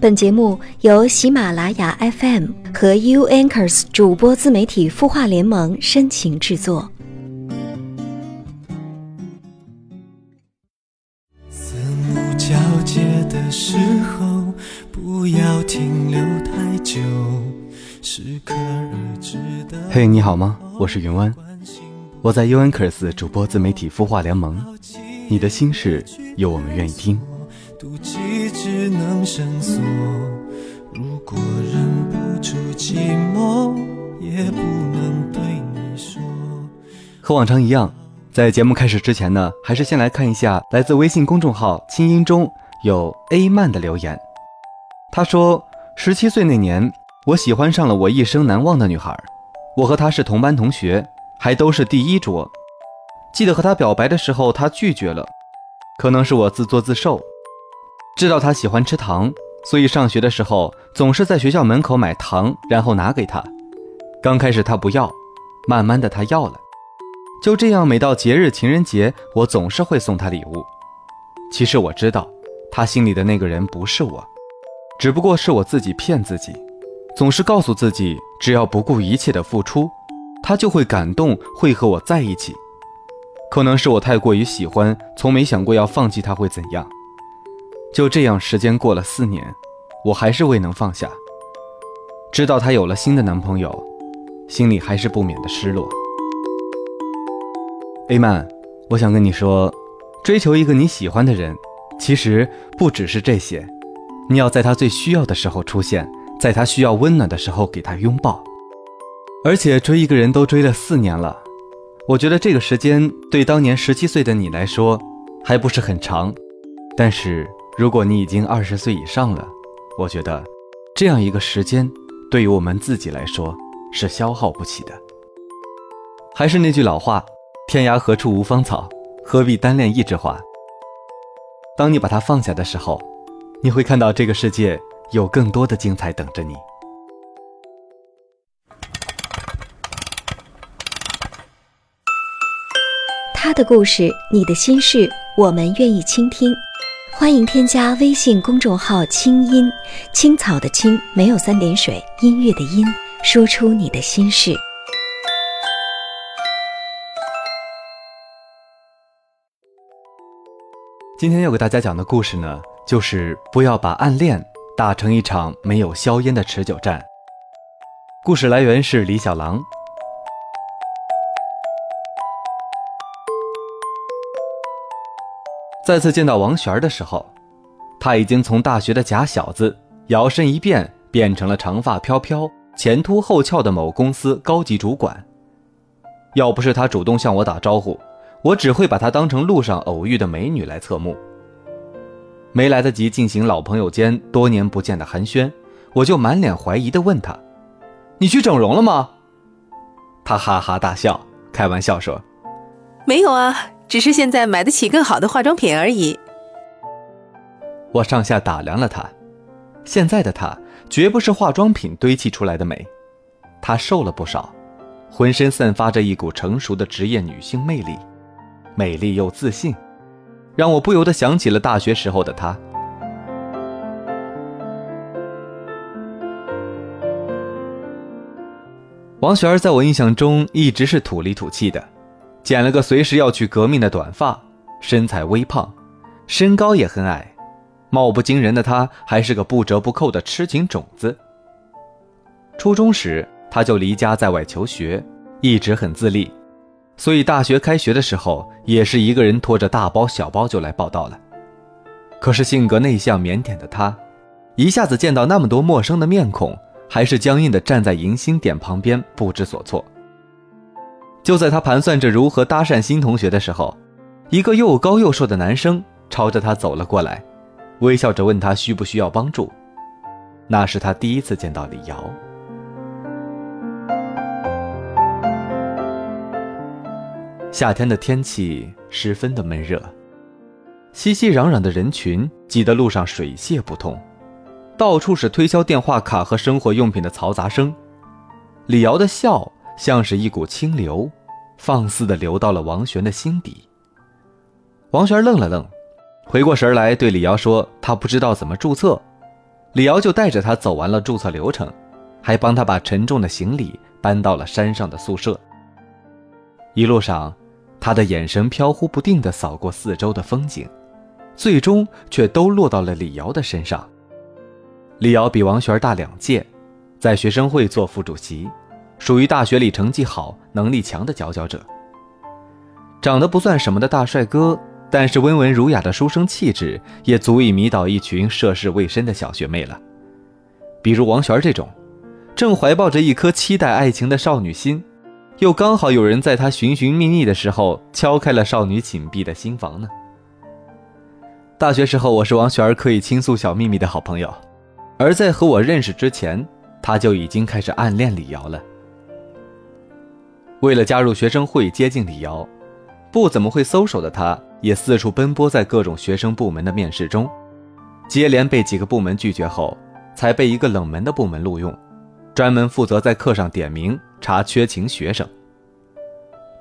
本节目由喜马拉雅 FM 和 U Anchors 主播自媒体孵化联盟深情制作。四目交接的时候，不要停留太久，适可而止的。嘿，你好吗？我是云湾，我在 U Anchors 主播自媒体孵化联盟。你的心事，有我们愿意听。妒忌只能深锁，如果忍不住寂寞，也不能对你说。和往常一样，在节目开始之前呢，还是先来看一下来自微信公众号“清音”中有 A 曼的留言。他说：“十七岁那年，我喜欢上了我一生难忘的女孩，我和她是同班同学，还都是第一桌。记得和她表白的时候，她拒绝了，可能是我自作自受。”知道他喜欢吃糖，所以上学的时候总是在学校门口买糖，然后拿给他。刚开始他不要，慢慢的他要了。就这样，每到节日情人节，我总是会送他礼物。其实我知道，他心里的那个人不是我，只不过是我自己骗自己，总是告诉自己，只要不顾一切的付出，他就会感动，会和我在一起。可能是我太过于喜欢，从没想过要放弃他会怎样。就这样，时间过了四年，我还是未能放下。知道她有了新的男朋友，心里还是不免的失落。A 曼，我想跟你说，追求一个你喜欢的人，其实不只是这些，你要在他最需要的时候出现，在他需要温暖的时候给他拥抱。而且追一个人都追了四年了，我觉得这个时间对当年十七岁的你来说还不是很长，但是。如果你已经二十岁以上了，我觉得这样一个时间对于我们自己来说是消耗不起的。还是那句老话，天涯何处无芳草，何必单恋一枝花。当你把它放下的时候，你会看到这个世界有更多的精彩等着你。他的故事，你的心事，我们愿意倾听。欢迎添加微信公众号“清音青草”的青没有三点水，音乐的音，说出你的心事。今天要给大家讲的故事呢，就是不要把暗恋打成一场没有硝烟的持久战。故事来源是李小狼。再次见到王璇的时候，他已经从大学的假小子摇身一变，变成了长发飘飘、前凸后翘的某公司高级主管。要不是他主动向我打招呼，我只会把他当成路上偶遇的美女来侧目。没来得及进行老朋友间多年不见的寒暄，我就满脸怀疑地问他：“你去整容了吗？”他哈哈大笑，开玩笑说：“没有啊。”只是现在买得起更好的化妆品而已。我上下打量了她，现在的她绝不是化妆品堆砌出来的美，她瘦了不少，浑身散发着一股成熟的职业女性魅力，美丽又自信，让我不由得想起了大学时候的她。王璇儿在我印象中一直是土里土气的。剪了个随时要去革命的短发，身材微胖，身高也很矮，貌不惊人的他还是个不折不扣的痴情种子。初中时他就离家在外求学，一直很自立，所以大学开学的时候也是一个人拖着大包小包就来报道了。可是性格内向腼腆的他，一下子见到那么多陌生的面孔，还是僵硬的站在迎新点旁边不知所措。就在他盘算着如何搭讪新同学的时候，一个又高又瘦的男生朝着他走了过来，微笑着问他需不需要帮助。那是他第一次见到李瑶。夏天的天气十分的闷热，熙熙攘攘的人群挤得路上水泄不通，到处是推销电话卡和生活用品的嘈杂声。李瑶的笑。像是一股清流，放肆的流到了王璇的心底。王璇愣了愣，回过神来对李瑶说：“他不知道怎么注册。”李瑶就带着他走完了注册流程，还帮他把沉重的行李搬到了山上的宿舍。一路上，他的眼神飘忽不定地扫过四周的风景，最终却都落到了李瑶的身上。李瑶比王璇大两届，在学生会做副主席，属于大学里成绩好、能力强的佼佼者。长得不算什么的大帅哥，但是温文儒雅的书生气质也足以迷倒一群涉世未深的小学妹了。比如王璇这种，正怀抱着一颗期待爱情的少女心，又刚好有人在她寻寻觅觅的时候敲开了少女紧闭的心房呢。大学时候，我是王璇可以倾诉小秘密的好朋友。而在和我认识之前，她就已经开始暗恋李瑶了。为了加入学生会接近李瑶，不怎么会搜手的他，也四处奔波在各种学生部门的面试中，接连被几个部门拒绝后，才被一个冷门的部门录用，专门负责在课上点名查缺勤学生。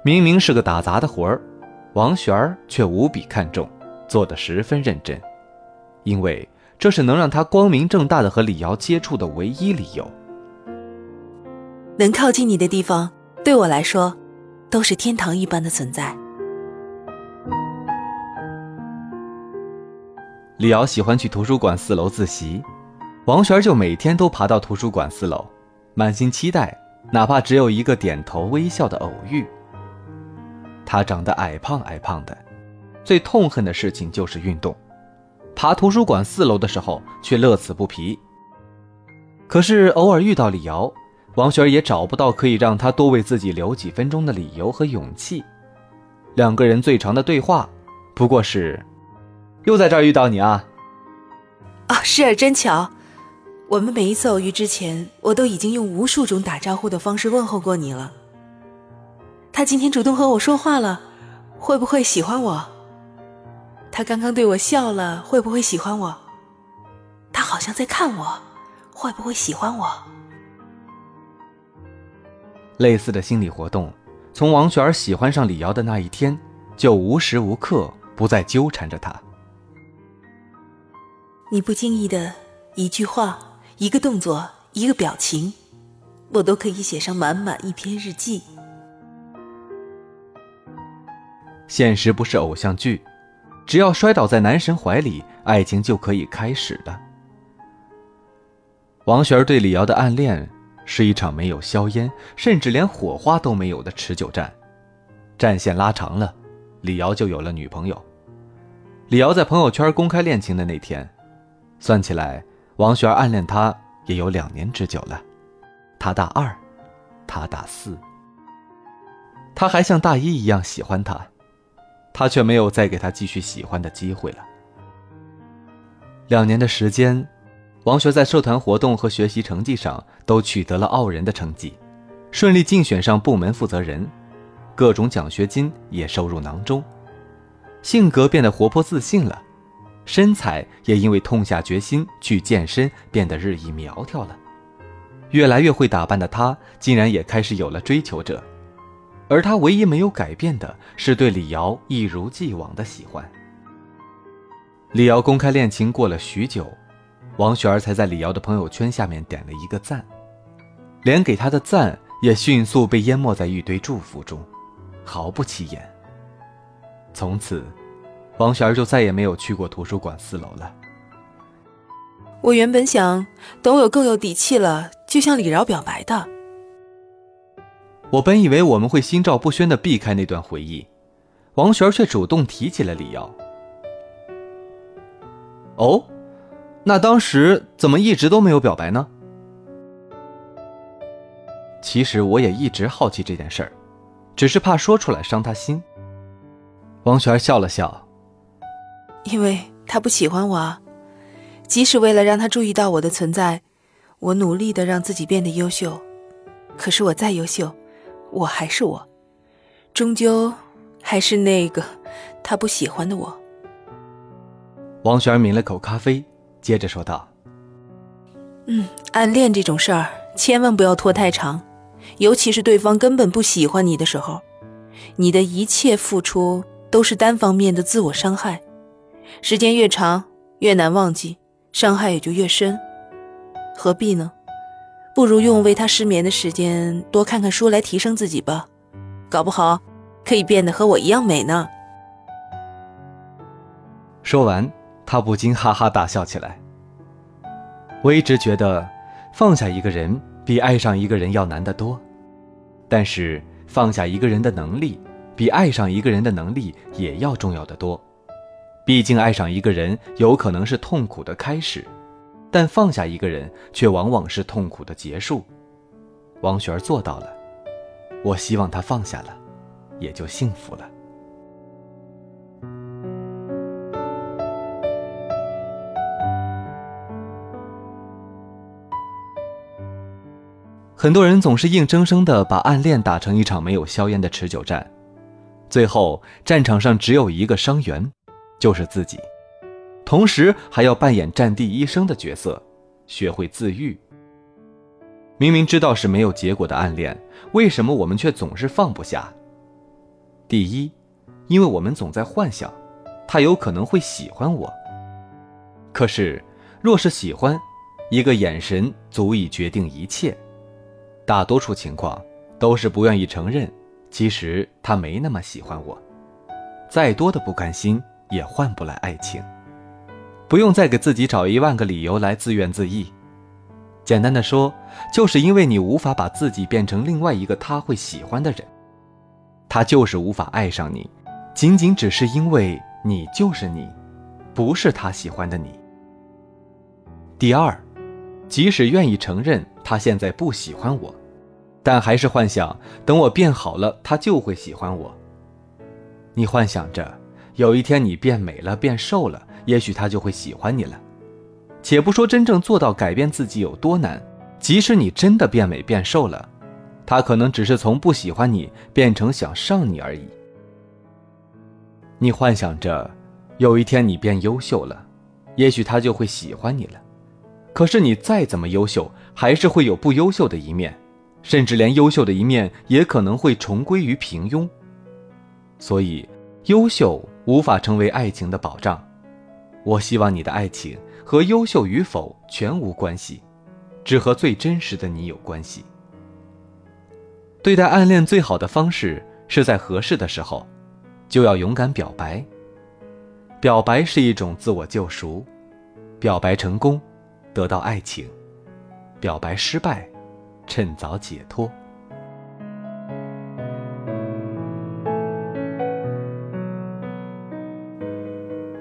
明明是个打杂的活儿，王璇儿却无比看重，做得十分认真，因为。这是能让他光明正大的和李瑶接触的唯一理由。能靠近你的地方，对我来说，都是天堂一般的存在。李瑶喜欢去图书馆四楼自习，王璇就每天都爬到图书馆四楼，满心期待，哪怕只有一个点头微笑的偶遇。他长得矮胖矮胖的，最痛恨的事情就是运动。爬图书馆四楼的时候，却乐此不疲。可是偶尔遇到李瑶，王璇也找不到可以让他多为自己留几分钟的理由和勇气。两个人最长的对话，不过是：“又在这儿遇到你啊！”“啊，是啊，真巧。我们每一次偶遇之前，我都已经用无数种打招呼的方式问候过你了。他今天主动和我说话了，会不会喜欢我？”他刚刚对我笑了，会不会喜欢我？他好像在看我，会不会喜欢我？类似的心理活动，从王璇喜欢上李瑶的那一天，就无时无刻不在纠缠着他。你不经意的一句话、一个动作、一个表情，我都可以写上满满一篇日记。现实不是偶像剧。只要摔倒在男神怀里，爱情就可以开始了。王璇对李瑶的暗恋是一场没有硝烟，甚至连火花都没有的持久战。战线拉长了，李瑶就有了女朋友。李瑶在朋友圈公开恋情的那天，算起来，王璇暗恋他也有两年之久了。他大二，他大四，他还像大一一样喜欢他。他却没有再给他继续喜欢的机会了。两年的时间，王学在社团活动和学习成绩上都取得了傲人的成绩，顺利竞选上部门负责人，各种奖学金也收入囊中，性格变得活泼自信了，身材也因为痛下决心去健身变得日益苗条了，越来越会打扮的他，竟然也开始有了追求者。而他唯一没有改变的是对李瑶一如既往的喜欢。李瑶公开恋情过了许久，王璇儿才在李瑶的朋友圈下面点了一个赞，连给他的赞也迅速被淹没在一堆祝福中，毫不起眼。从此，王璇儿就再也没有去过图书馆四楼了。我原本想等我有更有底气了，就向李瑶表白的。我本以为我们会心照不宣地避开那段回忆，王璇儿却主动提起了李瑶。哦，那当时怎么一直都没有表白呢？其实我也一直好奇这件事儿，只是怕说出来伤他心。王璇笑了笑，因为他不喜欢我啊。即使为了让他注意到我的存在，我努力的让自己变得优秀，可是我再优秀。我还是我，终究还是那个他不喜欢的我。王璇抿了口咖啡，接着说道：“嗯，暗恋这种事儿，千万不要拖太长，尤其是对方根本不喜欢你的时候，你的一切付出都是单方面的自我伤害，时间越长越难忘记，伤害也就越深。何必呢？不如用为他失眠的时间多看看书来提升自己吧，搞不好可以变得和我一样美呢。说完，他不禁哈哈大笑起来。我一直觉得，放下一个人比爱上一个人要难得多，但是放下一个人的能力，比爱上一个人的能力也要重要的多。毕竟，爱上一个人有可能是痛苦的开始，但放下一个人却往往是痛苦的结束。王璇做到了，我希望他放下了，也就幸福了。很多人总是硬生生的把暗恋打成一场没有硝烟的持久战，最后战场上只有一个伤员，就是自己，同时还要扮演战地医生的角色，学会自愈。明明知道是没有结果的暗恋，为什么我们却总是放不下？第一，因为我们总在幻想，他有可能会喜欢我。可是，若是喜欢，一个眼神足以决定一切。大多数情况都是不愿意承认，其实他没那么喜欢我。再多的不甘心也换不来爱情。不用再给自己找一万个理由来自怨自艾。简单的说，就是因为你无法把自己变成另外一个他会喜欢的人，他就是无法爱上你，仅仅只是因为你就是你，不是他喜欢的你。第二，即使愿意承认他现在不喜欢我。但还是幻想，等我变好了，他就会喜欢我。你幻想着，有一天你变美了、变瘦了，也许他就会喜欢你了。且不说真正做到改变自己有多难，即使你真的变美变瘦了，他可能只是从不喜欢你变成想上你而已。你幻想着，有一天你变优秀了，也许他就会喜欢你了。可是你再怎么优秀，还是会有不优秀的一面。甚至连优秀的一面也可能会重归于平庸，所以优秀无法成为爱情的保障。我希望你的爱情和优秀与否全无关系，只和最真实的你有关系。对待暗恋最好的方式是在合适的时候，就要勇敢表白。表白是一种自我救赎，表白成功，得到爱情；表白失败。趁早解脱。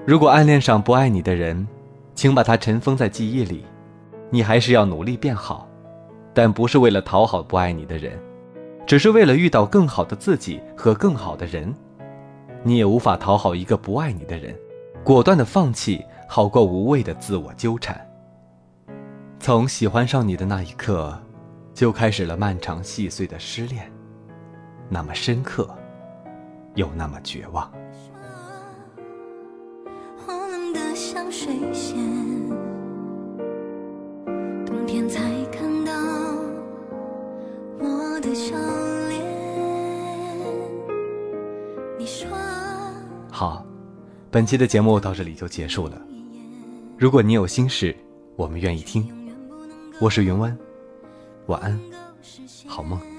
如果暗恋上不爱你的人，请把他尘封在记忆里。你还是要努力变好，但不是为了讨好不爱你的人，只是为了遇到更好的自己和更好的人。你也无法讨好一个不爱你的人，果断的放弃，好过无谓的自我纠缠。从喜欢上你的那一刻。就开始了漫长细碎的失恋，那么深刻，又那么绝望。好，本期的节目到这里就结束了。如果你有心事，我们愿意听。我是云湾。晚安，好梦。